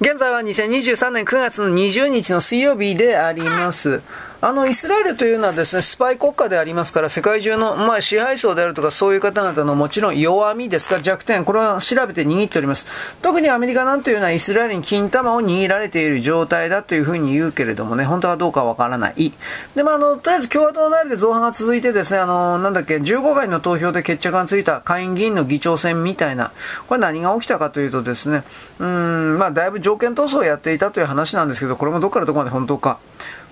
現在は2023年9月の20日の水曜日であります。あの、イスラエルというのはですね、スパイ国家でありますから、世界中の、まあ、支配層であるとか、そういう方々のもちろん弱みですか、弱点、これは調べて握っております。特にアメリカなんていうのはイスラエルに金玉を握られている状態だというふうに言うけれどもね、本当かどうかわからない。で、まあ、あの、とりあえず共和党内で造反が続いてですね、あの、なんだっけ、15回の投票で決着がついた下院議員の議長選みたいな、これ何が起きたかというとですね、うん、まあ、だいぶ条件闘争をやっていたという話なんですけど、これもどこからどこまで本当か。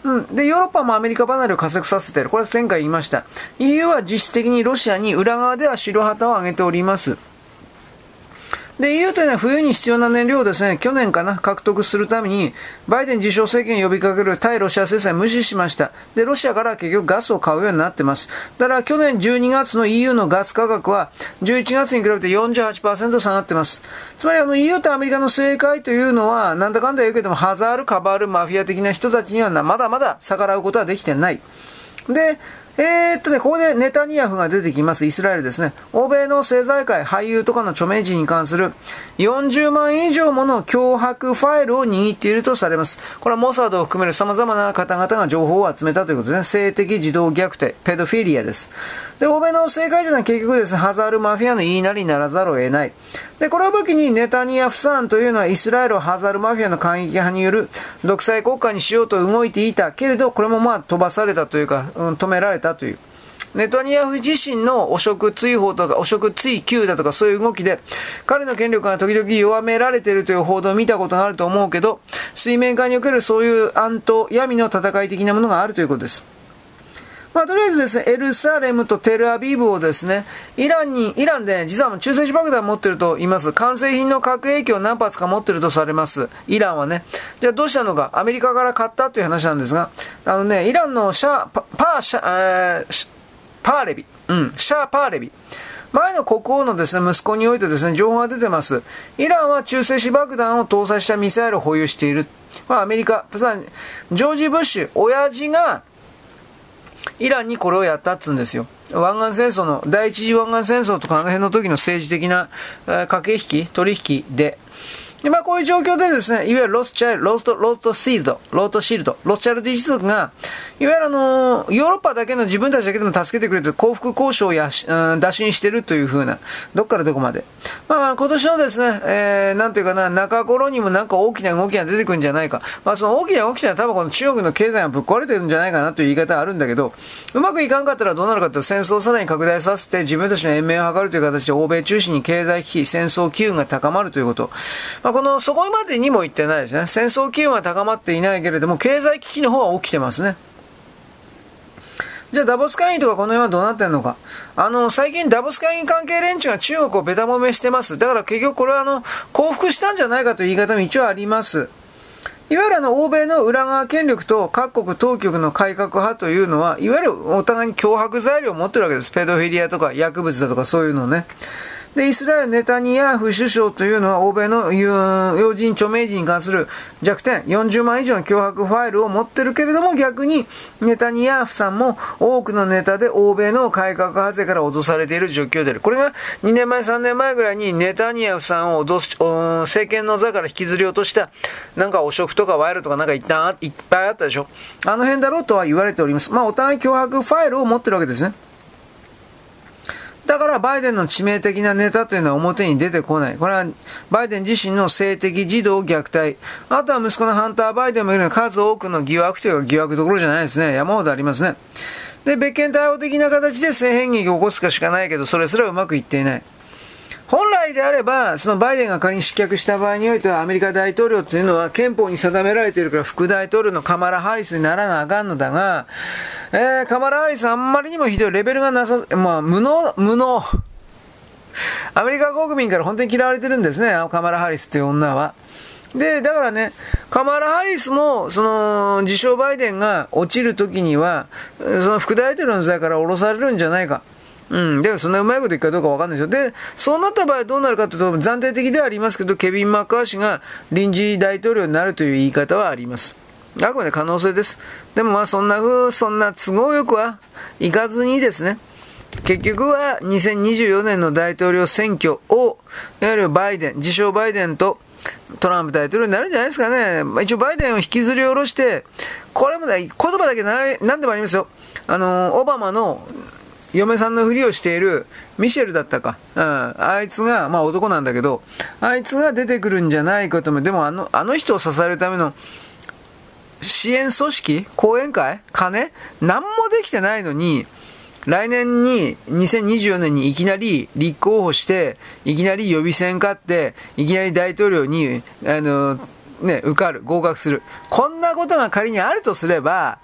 うん。で、ヨーロッパもアメリカ離れを加速させている。これは前回言いました。EU は実質的にロシアに裏側では白旗を上げております。で、EU というのは冬に必要な燃料をですね、去年かな、獲得するために、バイデン自称政権呼びかける対ロシア制裁無視しました。で、ロシアから結局ガスを買うようになってます。だから去年12月の EU のガス価格は、11月に比べて48%下がってます。つまりあの EU とアメリカの正解というのは、なんだかんだ言うけども、ハザール、カバール、マフィア的な人たちにはまだまだ逆らうことはできてない。で、えー、っとね、ここでネタニヤフが出てきます。イスラエルですね。欧米の政財界、俳優とかの著名人に関する40万以上もの脅迫ファイルを握っているとされます。これはモサドを含める様々な方々が情報を集めたということですね。性的児童虐待、ペドフィリアです。で、欧米の政界というのは結局ですね、ハザールマフィアの言いなりにならざるを得ない。で、これを武器にネタニヤフさんというのはイスラエルをハザルマフィアの過激派による独裁国家にしようと動いていたけれど、これもまあ飛ばされたというか、うん、止められたという。ネタニヤフ自身の汚職追放とか汚職追及だとかそういう動きで、彼の権力が時々弱められているという報道を見たことがあると思うけど、水面下におけるそういう暗と闇の戦い的なものがあるということです。まあ、とりあえずですね、エルサレムとテルアビブをですね、イランに、イランで、実は中性子爆弾を持ってると言います。完成品の核兵器を何発か持ってるとされます。イランはね。じゃあどうしたのか。アメリカから買ったという話なんですが、あのね、イランのシャー、パーシャ、えー、パーレビ。うん、シャー・パーレビ。前の国王のですね、息子においてですね、情報が出てます。イランは中性子爆弾を搭載したミサイルを保有している。まあ、アメリカ、ジョージ・ブッシュ、親父が、イランにこれをやったっつうんですよ。湾岸戦争の、第一次湾岸戦争とかあの辺の時の政治的な、駆け引き、取引で、で、まあこういう状況でですね、いわゆるロスチャイ、ロスト、ロストシールド、ロートシールド、ロスチャイルド一族が、いわゆるあの、ヨーロッパだけの自分たちだけでも助けてくれて降伏交渉をやし、うん、打診してるというふうな、どっからどこまで。まあ今年のですね、えー、なんていうかな、中頃にもなんか大きな動きが出てくるんじゃないか。まあその大きな動きというのは多分この中国の経済がぶっ壊れてるんじゃないかなという言い方はあるんだけど、うまくいかんかったらどうなるかというと戦争をさらに拡大させて自分たちの延命を図るという形で欧米中心に経済危機、戦争機運が高まるということ。まあこの、そこまでにも言ってないですね。戦争機運は高まっていないけれども、経済危機の方は起きてますね。じゃあダボス会議とかこの辺はどうなってんのか。あの、最近ダボス会議関係連中が中国をベタ揉めしてます。だから結局これはあの、降伏したんじゃないかという言い方も一応あります。いわゆるあの、欧米の裏側権力と各国当局の改革派というのは、いわゆるお互いに脅迫材料を持ってるわけです。ペドフィリアとか薬物だとかそういうのね。で、イスラエル・ネタニヤフ首相というのは欧米の要人、著名人に関する弱点、40万以上の脅迫ファイルを持ってるけれども逆にネタニヤフさんも多くのネタで欧米の改革派生から脅されている状況である。これが2年前、3年前ぐらいにネタニヤフさんを脅す、政権の座から引きずり落としたなんか汚職とか賄賂とかなんか一旦いっぱいあったでしょ。あの辺だろうとは言われております。まあお互い脅迫ファイルを持ってるわけですね。だからバイデンの致命的なネタというのは表に出てこない。これはバイデン自身の性的児童虐待。あとは息子のハンター・バイデンもいるような数多くの疑惑というか疑惑どころじゃないですね。山ほどありますね。で、別件対応的な形で性変劇を起こすかしかないけど、それすらうまくいっていない。本来であれば、そのバイデンが仮に失脚した場合においては、アメリカ大統領というのは憲法に定められているから副大統領のカマラ・ハリスにならなあかんのだが、えー、カマラ・ハリスあんまりにもひどいレベルがなさ、まあ、無能、無能。アメリカ国民から本当に嫌われてるんですね、カマラ・ハリスという女は。で、だからね、カマラ・ハリスも、その、自称バイデンが落ちるときには、その副大統領の座から降ろされるんじゃないか。うん。でもそんなうまいこといくかどうかわかんないですよ。で、そうなった場合どうなるかというと、暫定的ではありますけど、ケビン・マッカー氏が臨時大統領になるという言い方はあります。あくまで可能性です。でもまあそんな風、そんな都合よくはいかずにですね、結局は2024年の大統領選挙を、いわゆるバイデン、自称バイデンと、トランプ大統領になるんじゃないですかね。まあ、一応バイデンを引きずり下ろして、これも、言葉だけな何でもありますよ。あの、オバマの嫁さんのふりをしているミシェルだったか。うん。あいつが、まあ男なんだけど、あいつが出てくるんじゃないかとも、でもあの、あの人を支えるための支援組織？講演会？金？何もできてないのに、来年に、2024年にいきなり立候補して、いきなり予備選勝って、いきなり大統領に、あの、ね、受かる、合格する。こんなことが仮にあるとすれば、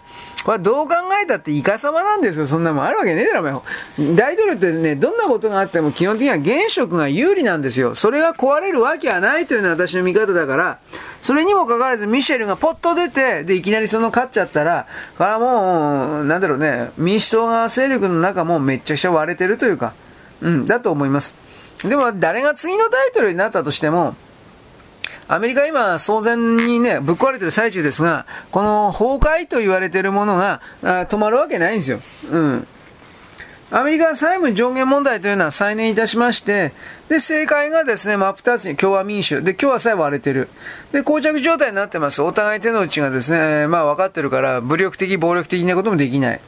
これはどう考えたってイカ様なんですよ。そんなもんあるわけねえだろ、お前。大統領ってね、どんなことがあっても基本的には現職が有利なんですよ。それが壊れるわけはないというのは私の見方だから、それにもかかわらずミシェルがポッと出て、で、いきなりその勝っちゃったら、これはもう、なんだろうね、民主党側勢力の中もめちゃくちゃ割れてるというか、うん、だと思います。でも、誰が次の大統領になったとしても、アメリカ今、騒然にね、ぶっ壊れてる最中ですが、この崩壊と言われてるものが止まるわけないんですよ。うん。アメリカ債務上限問題というのは再燃いたしまして、で、政界がですね、真っ二つに共和民主。で、共和さえ割れてる。で、膠着状態になってます。お互い手の内がですね、まあ分かってるから、武力的、暴力的なこともできない。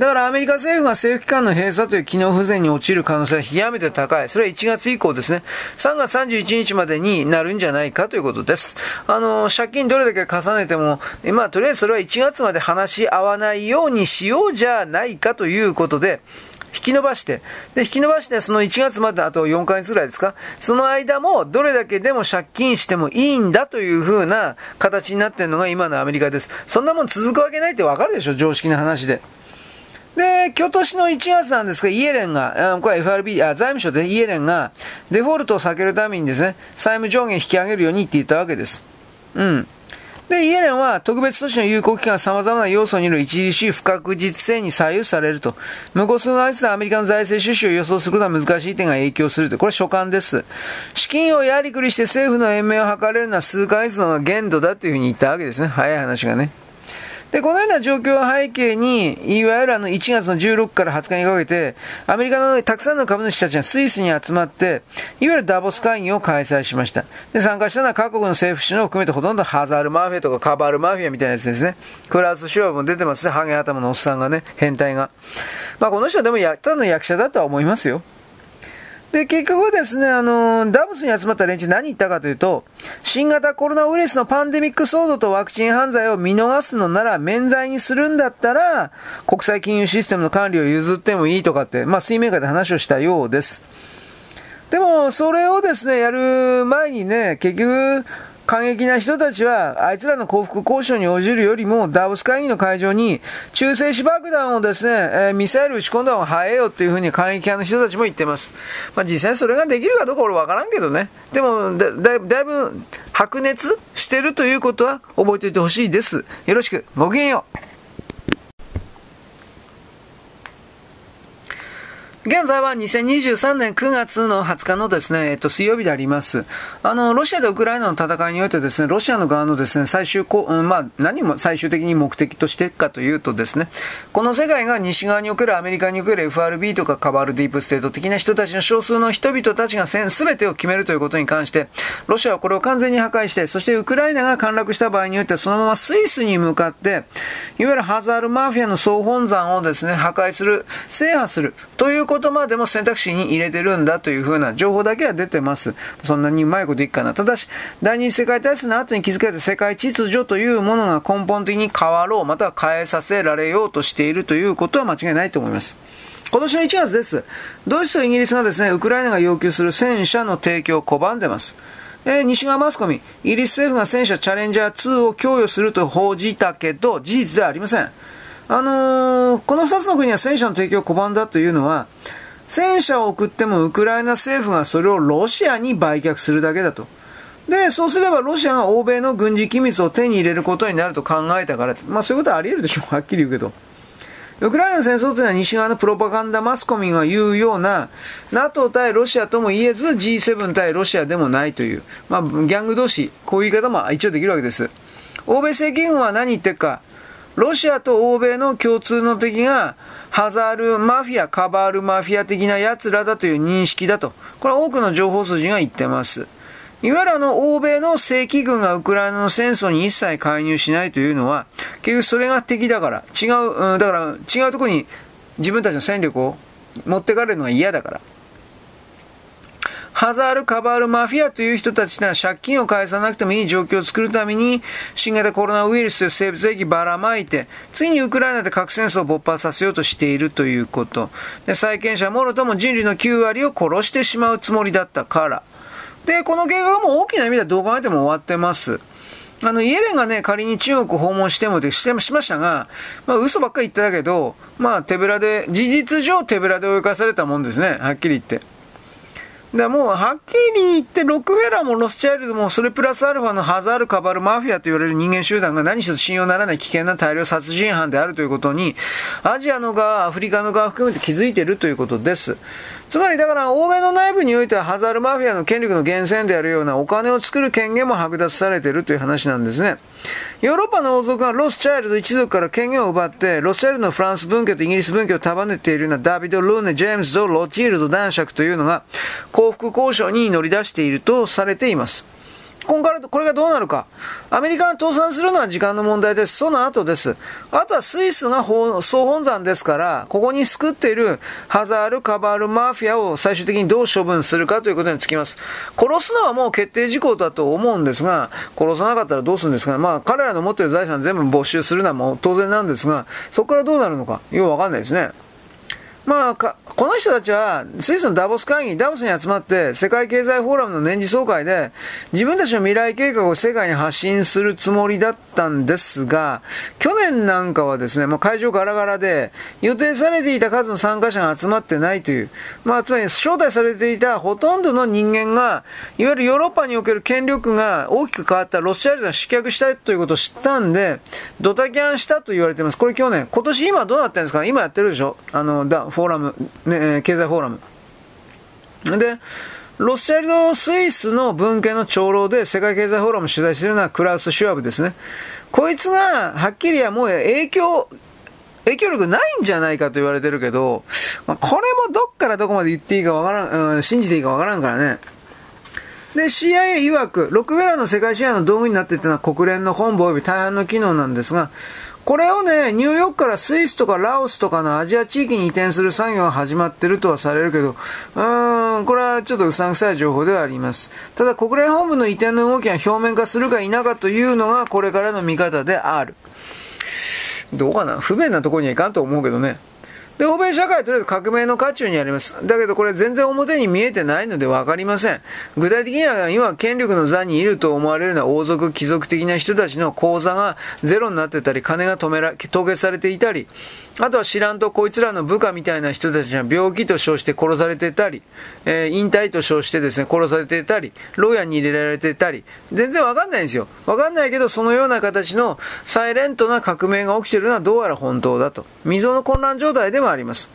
だからアメリカ政府が政府機関の閉鎖という機能不全に陥る可能性は極めて高い。それは1月以降ですね。3月31日までになるんじゃないかということです。あの、借金どれだけ重ねても、まあ、とりあえずそれは1月まで話し合わないようにしようじゃないかということで、引き伸ばして、で、引き伸ばして、その1月まであと4ヶ月ぐらいですか、その間もどれだけでも借金してもいいんだという風な形になっているのが今のアメリカです。そんなもん続くわけないってわかるでしょ、常識の話で。で、今年の1月なんですが、イエレンが、これは FRB、あ財務省でイエレンが、デフォルトを避けるためにですね、債務上限引き上げるようにっていたわけです。うん。で、イエレンは特別措置の有効期間様々な要素による著しい不確実性に左右されると。向こう数ヶ月でアメリカの財政収支を予想することは難しい点が影響すると。これは所感です。資金をやりくりして政府の延命を図れるのは数ヶ月の限度だというふうに言ったわけですね。早い話がね。で、このような状況を背景に、いわゆるあの1月の16から20日にかけて、アメリカのたくさんの株主たちがスイスに集まって、いわゆるダボス会議を開催しました。で、参加したのは各国の政府首脳を含めてほとんどハザールマフィアとかカバールマフィアみたいなやつですね。クラウス・シュワも出てますね。ハゲ頭のおっさんがね、変態が。まあこの人はでもや、ただの役者だとは思いますよ。で、結局ですね、あの、ダブスに集まった連中何言ったかというと、新型コロナウイルスのパンデミック騒動とワクチン犯罪を見逃すのなら、免罪にするんだったら、国際金融システムの管理を譲ってもいいとかって、まあ、水面下で話をしたようです。でも、それをですね、やる前にね、結局、過激な人たちは、あいつらの幸福交渉に応じるよりも、ダボス会議の会場に、中性子爆弾をですね、えー、ミサイル撃ち込んだ方が早いよっていうふうに過激派の人たちも言ってます。まあ実際それができるかどうか俺わからんけどね。でもだ、だだいぶ白熱してるということは覚えておいてほしいです。よろしく。ごきげんよう。現在は2023年9月の20日のですね、えっと、水曜日であります。あの、ロシアとウクライナの戦いにおいてですね、ロシアの側のですね、最終こ、うん、まあ、何も最終的に目的としていくかというとですね、この世界が西側におけるアメリカにおける FRB とかカバールディープステート的な人たちの少数の人々たちが全てを決めるということに関して、ロシアはこれを完全に破壊して、そしてウクライナが陥落した場合においてそのままスイスに向かって、いわゆるハザールマフィアの総本山をですね、破壊する、制覇するということまでも選択肢に入れてるんだというふうな情報だけは出てます。そんなにうまいこといくかな。ただし、第二次世界大戦の後に築かれた世界秩序というものが根本的に変わろう、または変えさせられようとしているということは間違いないと思います。今年の1月です。ドイツとイギリスがですね、ウクライナが要求する戦車の提供を拒んでます。え、西側マスコミ、イギリス政府が戦車チャレンジャー2を供与すると報じたけど、事実ではありません。あのー、この2つの国は戦車の提供を拒んだというのは、戦車を送ってもウクライナ政府がそれをロシアに売却するだけだと。で、そうすればロシアが欧米の軍事機密を手に入れることになると考えたから、まあそういうことはあり得るでしょう。はっきり言うけど。ウクライナの戦争というのは西側のプロパガンダマスコミが言うような、NATO 対ロシアとも言えず G7 対ロシアでもないという、まあギャング同士、こういう言い方も一応できるわけです。欧米正規軍は何言ってるか、ロシアと欧米の共通の敵が、ハザールマフィア、カバールマフィア的な奴らだという認識だと。これは多くの情報筋が言ってます。いわゆるあの、欧米の正規軍がウクライナの戦争に一切介入しないというのは、結局それが敵だから、違う、うん、だから違うところに自分たちの戦力を持ってかれるのが嫌だから。ハザール・カバール・マフィアという人たちが借金を返さなくてもいい状況を作るために、新型コロナウイルスで生物兵器ばらまいて、次にウクライナで核戦争を勃発させようとしているということ。で、債権者もろとも人類の9割を殺してしまうつもりだったから。で、この計画も大きな意味ではどう考えても終わってます。あの、イエレンがね、仮に中国訪問してもってしてしましたが、まあ嘘ばっかり言ってたけど、まあ手ぶらで、事実上手ぶらで追い返されたもんですね、はっきり言って。だもう、はっきり言って、ロックフェラーもロスチャイルドも、それプラスアルファのハザール、カバル、マフィアと言われる人間集団が何一つ信用ならない危険な大量殺人犯であるということに、アジアの側、アフリカの側含めて気づいているということです。つまりだから欧米の内部においてはハザールマフィアの権力の源泉であるようなお金を作る権限も剥奪されているという話なんですね。ヨーロッパの王族がロスチャイルド一族から権限を奪って、ロスチャイルドのフランス文教とイギリス文教を束ねているようなダビド・ルーネ、ジェームズ・ド・ロチールド男爵というのが幸福交渉に乗り出しているとされています。今からこれがどうなるか。アメリカが倒産するのは時間の問題です。その後です。あとはスイスが総本山ですから、ここに救っているハザール、カバール、マフィアを最終的にどう処分するかということにつきます。殺すのはもう決定事項だと思うんですが、殺さなかったらどうするんですか。まあ、彼らの持っている財産全部没収するのはもう当然なんですが、そこからどうなるのか、よくわかんないですね。まあ、この人たちはスイスのダボス会議、ダボスに集まって世界経済フォーラムの年次総会で自分たちの未来計画を世界に発信するつもりだったんですが、去年なんかはですね、まあ、会場ガラガラで予定されていた数の参加者が集まってないという、まあ、つまり招待されていたほとんどの人間が、いわゆるヨーロッパにおける権力が大きく変わったロシア人が失脚したいということを知ったんで、ドタキャンしたと言われています。これ去年。今年今どうなってるんですか？今やってるでしょ？あの、だフォーラム、ね、経済フォーラム。で、ロスチャイルド・スイスの文献の長老で世界経済フォーラム取材しているのはクラウス・シュワブですね。こいつが、はっきりはもう影響、影響力ないんじゃないかと言われてるけど、まあ、これもどっからどこまで言っていいかわからん、うん、信じていいかわからんからね。で、CIA 曰く、ロックウェラの世界支配の道具になっていたのは国連の本部及び大半の機能なんですが、これをね、ニューヨークからスイスとかラオスとかのアジア地域に移転する作業が始まってるとはされるけど、うーん、これはちょっとうさんくさい情報ではあります。ただ国連本部の移転の動きが表面化するか否かというのがこれからの見方である。どうかな？不便なところにはいかんと思うけどね。で、欧米社会はとりあえず革命の渦中にあります。だけどこれ全然表に見えてないので分かりません。具体的には今権力の座にいると思われるような王族、貴族的な人たちの口座がゼロになってたり、金が止めら、凍結されていたり、あとは知らんとこいつらの部下みたいな人たちが病気と称して殺されてたり、えー、引退と称してですね、殺されてたり、牢屋に入れられてたり、全然わかんないんですよ。わかんないけど、そのような形のサイレントな革命が起きてるのはどうやら本当だと。溝の混乱状態でもあります。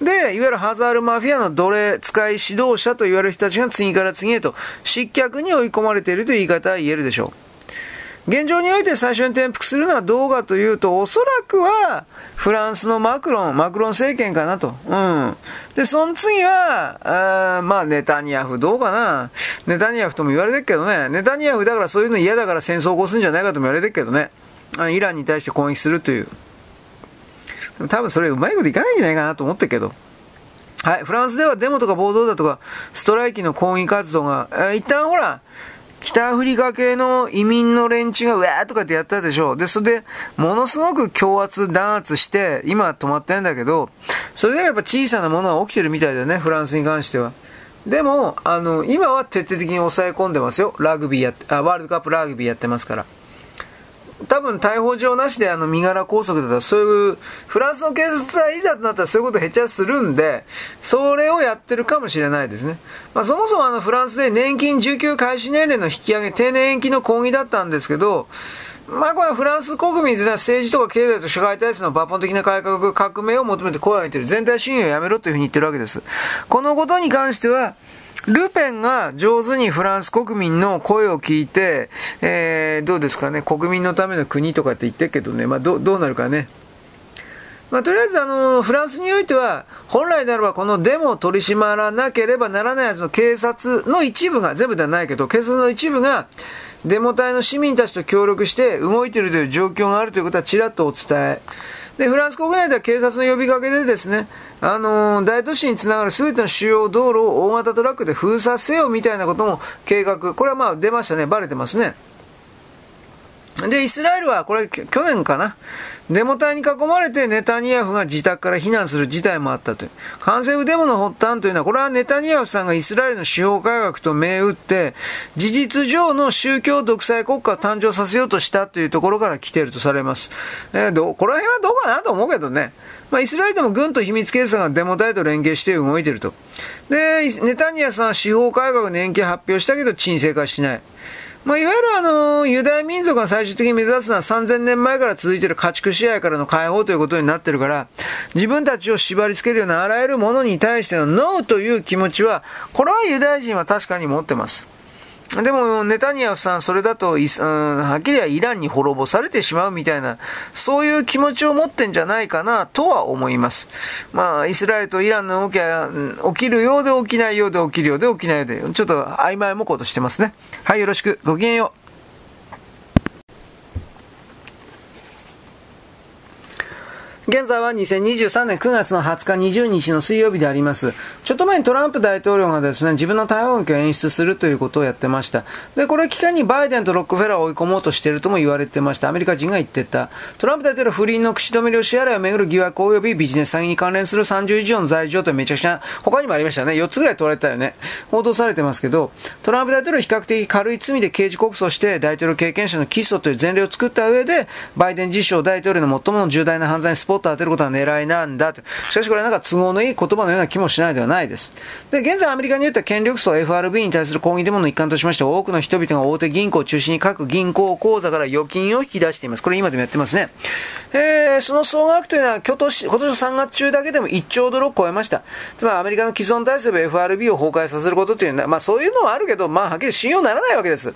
で、いわゆるハザールマフィアの奴隷使い指導者と言われる人たちが次から次へと失脚に追い込まれているという言い方は言えるでしょう。現状において最初に転覆するのはどうかというと、おそらくはフランスのマクロン、マクロン政権かなと。うん。で、その次は、あまあ、ネタニヤフ、どうかな。ネタニヤフとも言われてるけどね。ネタニヤフだからそういうの嫌だから戦争を起こすんじゃないかとも言われてるけどね。イランに対して攻撃するという。多分それうまいこといかないんじゃないかなと思ってるけど。はい。フランスではデモとか暴動だとか、ストライキの抗議活動が、えー、一旦ほら、北アフリカ系の移民の連中がうわーとかってやったでしょ。で、それで、ものすごく強圧、弾圧して、今止まってんだけど、それでもやっぱ小さなものは起きてるみたいだよね、フランスに関しては。でも、あの、今は徹底的に抑え込んでますよ。ラグビーやって、あ、ワールドカップラグビーやってますから。多分逮捕状なしであの身柄拘束だったらそういうフランスの警察がいざとなったらそういうことへっちゃするんでそれをやってるかもしれないですね、まあ、そもそもあのフランスで年金受給開始年齢の引き上げ定年延期の抗議だったんですけどまあこれはフランス国民は政治とか経済と社会体制の抜本的な改革、革命を求めて声を上げている。全体主義をやめろというふうに言ってるわけです。このことに関しては、ルペンが上手にフランス国民の声を聞いて、えー、どうですかね、国民のための国とかって言ってるけどね、まあど、うなるかね。まあ、とりあえずあの、フランスにおいては、本来であればこのデモを取り締まらなければならないやつの警察の一部が、全部ではないけど、警察の一部が、デモ隊の市民たちと協力して動いているという状況があるということはちらっとお伝え。で、フランス国内では警察の呼びかけでですね、あのー、大都市につながる全ての主要道路を大型トラックで封鎖せよみたいなことも計画。これはまあ出ましたね。バレてますね。で、イスラエルは、これ、去年かな？デモ隊に囲まれてネタニヤフが自宅から避難する事態もあったという。反政府デモの発端というのは、これはネタニヤフさんがイスラエルの司法改革と銘打って、事実上の宗教独裁国家を誕生させようとしたというところから来ているとされます。えー、ど、この辺はどうかなと思うけどね。まあ、イスラエルでも軍と秘密警察がデモ隊と連携して動いていると。で、ネタニヤフさんは司法改革の延期発表したけど沈静化しない。まあ、いわゆるあの、ユダヤ民族が最終的に目指すのは3000年前から続いている家畜支配からの解放ということになってるから、自分たちを縛り付けるようなあらゆるものに対してのノーという気持ちは、これはユダヤ人は確かに持ってます。でも、ネタニヤフさん、それだと、うん、はっきりはイランに滅ぼされてしまうみたいな、そういう気持ちを持ってんじゃないかな、とは思います。まあ、イスラエルとイランの動きは、起きるようで起きないようで起きるようで起きないようで、ちょっと曖昧もことしてますね。はい、よろしく。ごきげんよう。現在は2023年9月の20日、20日の水曜日であります。ちょっと前にトランプ大統領がですね、自分の台湾を演出するということをやってました。で、これ期間にバイデンとロックフェラーを追い込もうとしているとも言われてました。アメリカ人が言ってた。トランプ大統領不倫の口止め料支払いをめぐる疑惑及びビジネス詐欺に関連する30以上の罪状とめちゃくちゃ、他にもありましたね。4つぐらい取られたよね。報道されてますけど、トランプ大統領比較的軽い罪で刑事告訴して大統領経験者の起訴という前例を作った上で、バイデン自身大統領の最も重大な犯罪にスポットを当てることは狙いなんだと。しかしこれはなんか都合のいい言葉のような気もしないではないです。で、現在アメリカにおいては権力層 FRB に対する抗議デモの一環としまして、多くの人々が大手銀行を中心に各銀行口座から預金を引き出しています。これ今でもやってますね。えー、その総額というのは今年、今年の3月中だけでも1兆ドルを超えました。つまりアメリカの既存体制で FRB を崩壊させることというのは、まあそういうのはあるけど、まあはっきり信用ならないわけです。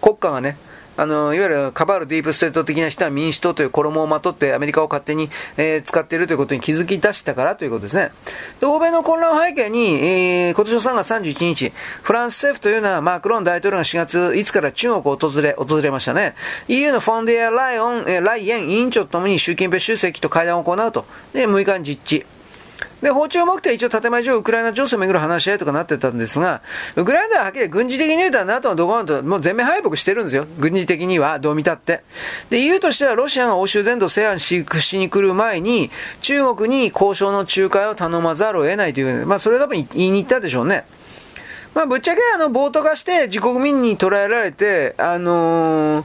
国家がね。あの、いわゆるカバールディープステート的な人は民主党という衣をまとってアメリカを勝手に、えー、使っているということに気づき出したからということですね。で、欧米の混乱を背景に、えー、今年の3月31日、フランス政府というのはマクロン大統領が4月5日から中国を訪れ、訪れましたね。EU のフォンデア・ライオン、えー、ライエン委員長とともに習近平主席と会談を行うと。で、6日に実地。で、包丁目的は一応建前上ウクライナ情勢をめぐる話し合いとかなってたんですが、ウクライナでははっきり軍事的に言うと NATO のドコンともう全面敗北してるんですよ。軍事的には、どう見たって。で、EU としてはロシアが欧州全土を制圧しに来る前に、中国に交渉の仲介を頼まざるを得ないという、まあそれ多分言いに行ったでしょうね。まあぶっちゃけあの、暴徒化して自国民に捉えられて、あのー、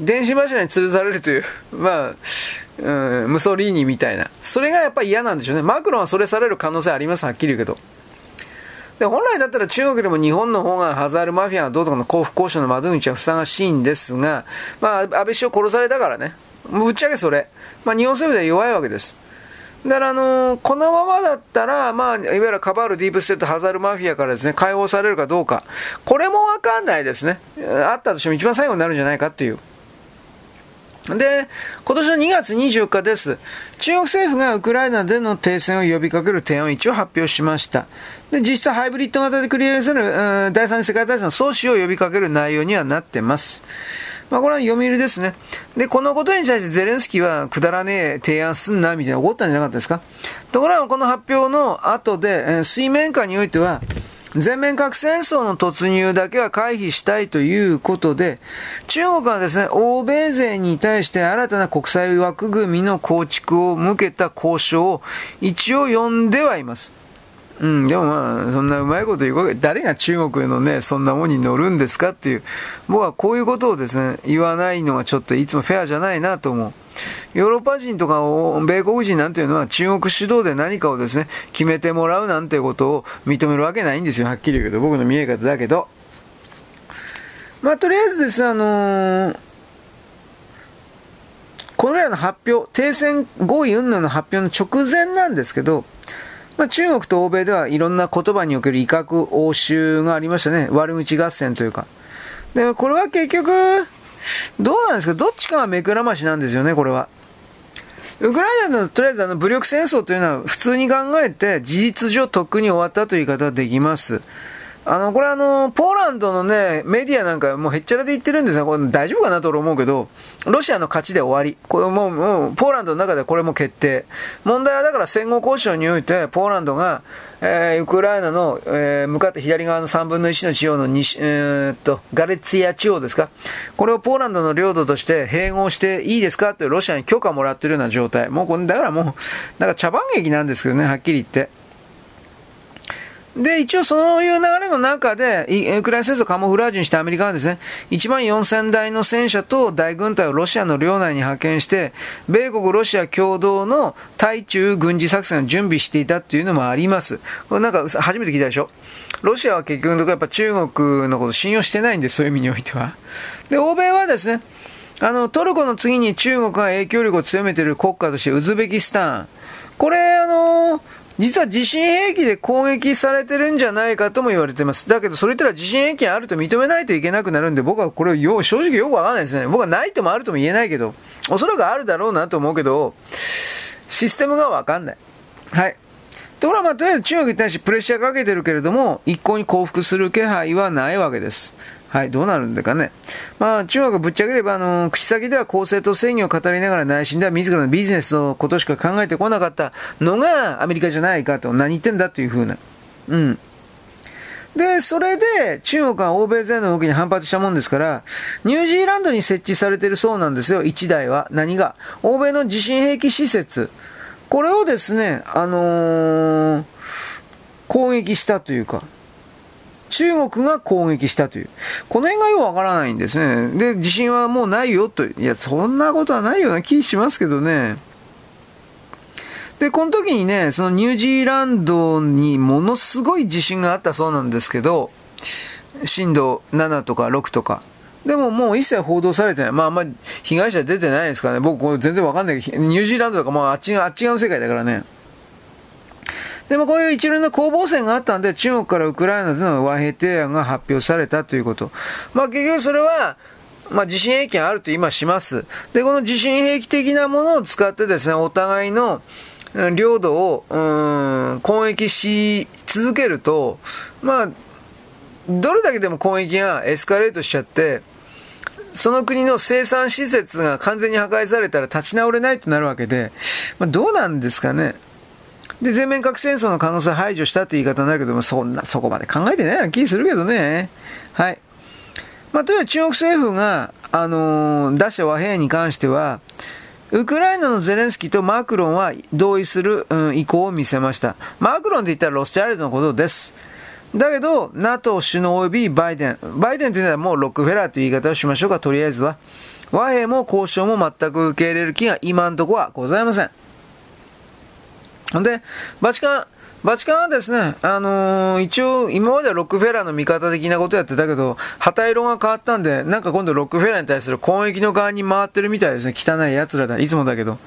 電子柱に吊るされるという、まあ、うん、ムソリーニみたいな。それがやっぱり嫌なんでしょうね。マクロンはそれされる可能性あります、はっきり言うけど。で、本来だったら中国よりも日本の方がハザールマフィアがどうとかの幸福交渉の窓口はふさがしいんですが、まあ、安倍首相殺されたからね。ぶっちゃけそれ。まあ、日本政府では弱いわけです。だから、あのー、このままだったら、まあ、いわゆるカバールディープステート、ハザールマフィアからですね、解放されるかどうか。これもわかんないですね。あったとしても一番最後になるんじゃないかっていう。で、今年の2月24日です。中国政府がウクライナでの停戦を呼びかける提案を一応発表しました。で、実質ハイブリッド型で繰り返せる、第三次世界大戦の阻止を呼びかける内容にはなってます。まあ、これは読売ですね。で、このことに対してゼレンスキーはくだらねえ提案すんな、みたいな怒ったんじゃなかったですか？ところがこの発表の後で、え水面下においては、全面核戦争の突入だけは回避したいということで、中国はですね、欧米勢に対して新たな国際枠組みの構築を向けた交渉を一応呼んではいます。うん、でもまあ、そんなうまいこと言うわけ、誰が中国へのね、そんなもんに乗るんですかっていう、僕はこういうことをですね、言わないのがちょっといつもフェアじゃないなと思う。ヨーロッパ人とか米国人なんていうのは中国主導で何かをですね、決めてもらうなんてことを認めるわけないんですよ。はっきり言うけど、僕の見え方だけど。まあ、とりあえずですね、あのー、このような発表、停戦合意云々の発表の直前なんですけど、まあ、中国と欧米ではいろんな言葉における威嚇、応酬がありましたね。悪口合戦というか。で、これは結局、どうなんですか？どっちかが目くらましなんですよね、これは。ウクライナのとりあえずあの武力戦争というのは普通に考えて事実上とっくに終わったという言い方はできます。あの、これあの、ポーランドのね、メディアなんかもうへっちゃらで言ってるんですよ。これ大丈夫かなと思うけど、ロシアの勝ちで終わり。これもう、もう、ポーランドの中でこれも決定。問題はだから戦後交渉において、ポーランドが、えー、ウクライナの、えー、向かって左側の3分の1の地方の西、えー、っと、ガレツィア地方ですか。これをポーランドの領土として併合していいですかってロシアに許可もらってるような状態。もうこれ、だからもう、なんか茶番劇なんですけどね、はっきり言って。で、一応そういう流れの中で、ウクライナ戦争をカモフラージュにしてアメリカはですね、1万4000台の戦車と大軍隊をロシアの領内に派遣して、米国ロシア共同の対中軍事作戦を準備していたっていうのもあります。これなんか初めて聞いたでしょ？ロシアは結局のところやっぱ中国のこと信用してないんで、そういう意味においては。で、欧米はですね、あの、トルコの次に中国が影響力を強めている国家としてウズベキスタン。これ、あのー実は地震兵器で攻撃されてるんじゃないかとも言われてます。だけど、それ言ったら地震兵器あると認めないといけなくなるんで、僕はこれよ、正直よくわかんないですね。僕はないともあるとも言えないけど、おそらくあるだろうなと思うけど、システムがわかんない。はい。ところが、まあ、とりあえず中国に対してプレッシャーかけてるけれども、一向に降伏する気配はないわけです。はい、どうなるんだかね。まあ、中国がぶっちゃければ、あの、口先では公正と正義を語りながら内心では自らのビジネスのことしか考えてこなかったのがアメリカじゃないかと、何言ってんだというふうな。うん。で、それで中国は欧米勢の動きに反発したもんですから、ニュージーランドに設置されてるそうなんですよ、1台は。何が？欧米の地震兵器施設。これをですね、あのー、攻撃したというか、中国が攻撃したという。この辺がよくわからないんですね。で、地震はもうないよと。いや、そんなことはないような気しますけどね。で、この時にね、そのニュージーランドにものすごい地震があったそうなんですけど、震度7とか6とか。でももう一切報道されてない。まああんまり被害者出てないですからね。僕これ全然わかんないけど、ニュージーランドとかもうあっちが、あっち側の世界だからね。でもこういう一連の攻防戦があったんで、中国からウクライナでの和平提案が発表されたということ。まあ結局それは、まあ地震兵器があると今します。で、この地震兵器的なものを使ってですね、お互いの領土を、うん、攻撃し続けると、まあ、どれだけでも攻撃がエスカレートしちゃって、その国の生産施設が完全に破壊されたら立ち直れないとなるわけで、まあ、どうなんですかね。で、全面核戦争の可能性排除したという言い方になるけども、そんな、そこまで考えてないような気するけどね。はい。まあ、とにかく中国政府が、あのー、出した和平に関しては、ウクライナのゼレンスキーとマクロンは同意する、うん、意向を見せました。マクロンって言ったらロスチャールドのことです。だけど、NATO 首脳及びバイデン。バイデンというのはもうロックフェラーという言い方をしましょうか、とりあえずは。和平も交渉も全く受け入れる気が今のところはございません。で、バチカン、バチカンはですね、あのー、一応、今まではロックフェラーの味方的なことやってたけど、旗色が変わったんで、なんか今度ロックフェラーに対する攻撃の側に回ってるみたいですね。汚い奴らだ。いつもだけど。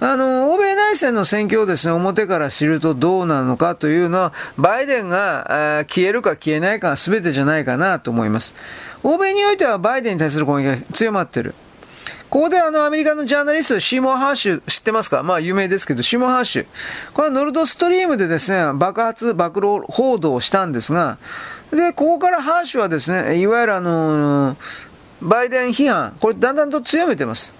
あの、欧米内戦の戦況をですね、表から知るとどうなのかというのは、バイデンが消えるか消えないかが全てじゃないかなと思います。欧米においてはバイデンに対する攻撃が強まってる。ここであのアメリカのジャーナリスト、シーモン・ハーシュ、知ってますか？まあ有名ですけど、シーモン・ハーシュ。これはノルドストリームでですね、爆発、暴露報道をしたんですが、で、ここからハーシュはですね、いわゆるあの、バイデン批判、これだんだんと強めてます。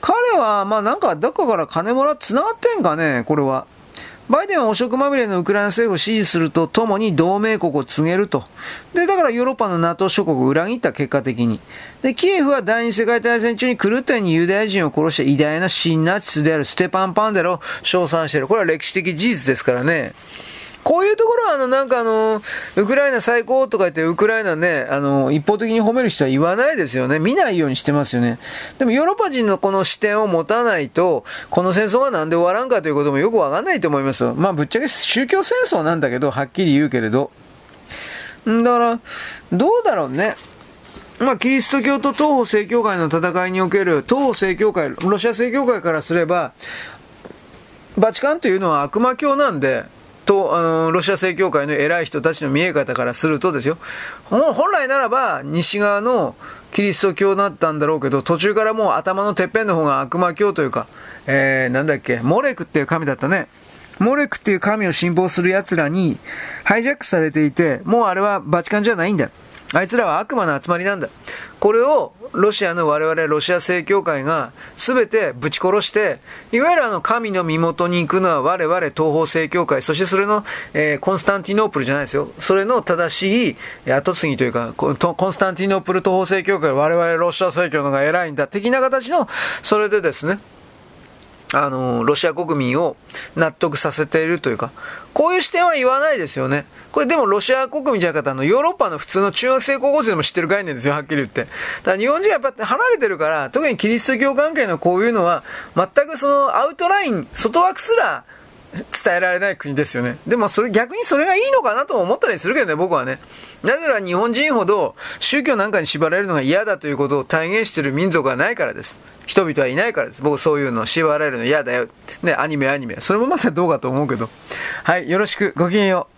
彼は、まあなんか、どこから金もらって、繋がってんかね、これは。バイデンは汚職まみれのウクライナ政府を支持するとともに同盟国を告げると。で、だからヨーロッパの NATO 諸国を裏切った結果的に。で、キエフは第二次世界大戦中に狂ったようにユダヤ人を殺した偉大な新ナチスであるステパン・パンデラを称賛している。これは歴史的事実ですからね。こういうところは、あの、なんかあの、ウクライナ最高とか言って、ウクライナね、あの、一方的に褒める人は言わないですよね。見ないようにしてますよね。でもヨーロッパ人のこの視点を持たないと、この戦争がなんで終わらんかということもよくわかんないと思います。まあ、ぶっちゃけ宗教戦争なんだけど、はっきり言うけれど。だから、どうだろうね。まあ、キリスト教と東方正教会の戦いにおける、東方正教会、ロシア正教会からすれば、バチカンというのは悪魔教なんで、と、あの、ロシア正教会の偉い人たちの見え方からするとですよ、本来ならば西側のキリスト教だったんだろうけど、途中からもう頭のてっぺんの方が悪魔教というか、えー、なんだっけ、モレクっていう神だったね。モレクっていう神を信奉する奴らにハイジャックされていて、もうあれはバチカンじゃないんだ。あいつらは悪魔の集まりなんだ。これをロシアの我々ロシア正教会が全てぶち殺して、いわゆるあの神の身元に行くのは我々東方正教会、そしてそれの、えー、コンスタンティノープルじゃないですよ。それの正しい後継ぎというか、コンスタンティノープル東方正教会、我々ロシア正教のが偉いんだ、的な形の、それでですね、あの、ロシア国民を納得させているというか、こういう視点は言わないですよね。これでもロシア国民じゃなかったあの、ヨーロッパの普通の中学生高校生でも知ってる概念ですよ、はっきり言って。だから日本人はやっぱ離れてるから、特にキリスト教関係のこういうのは、全くそのアウトライン、外枠すら伝えられない国ですよね。でもそれ逆にそれがいいのかなと思ったりするけどね、僕はね。なぜなら日本人ほど宗教なんかに縛られるのが嫌だということを体現している民族はないからです。人々はいないからです。僕そういうの縛られるの嫌だよ。ね、アニメアニメ。それもまたどうかと思うけど。はい、よろしく。ごきげんよう。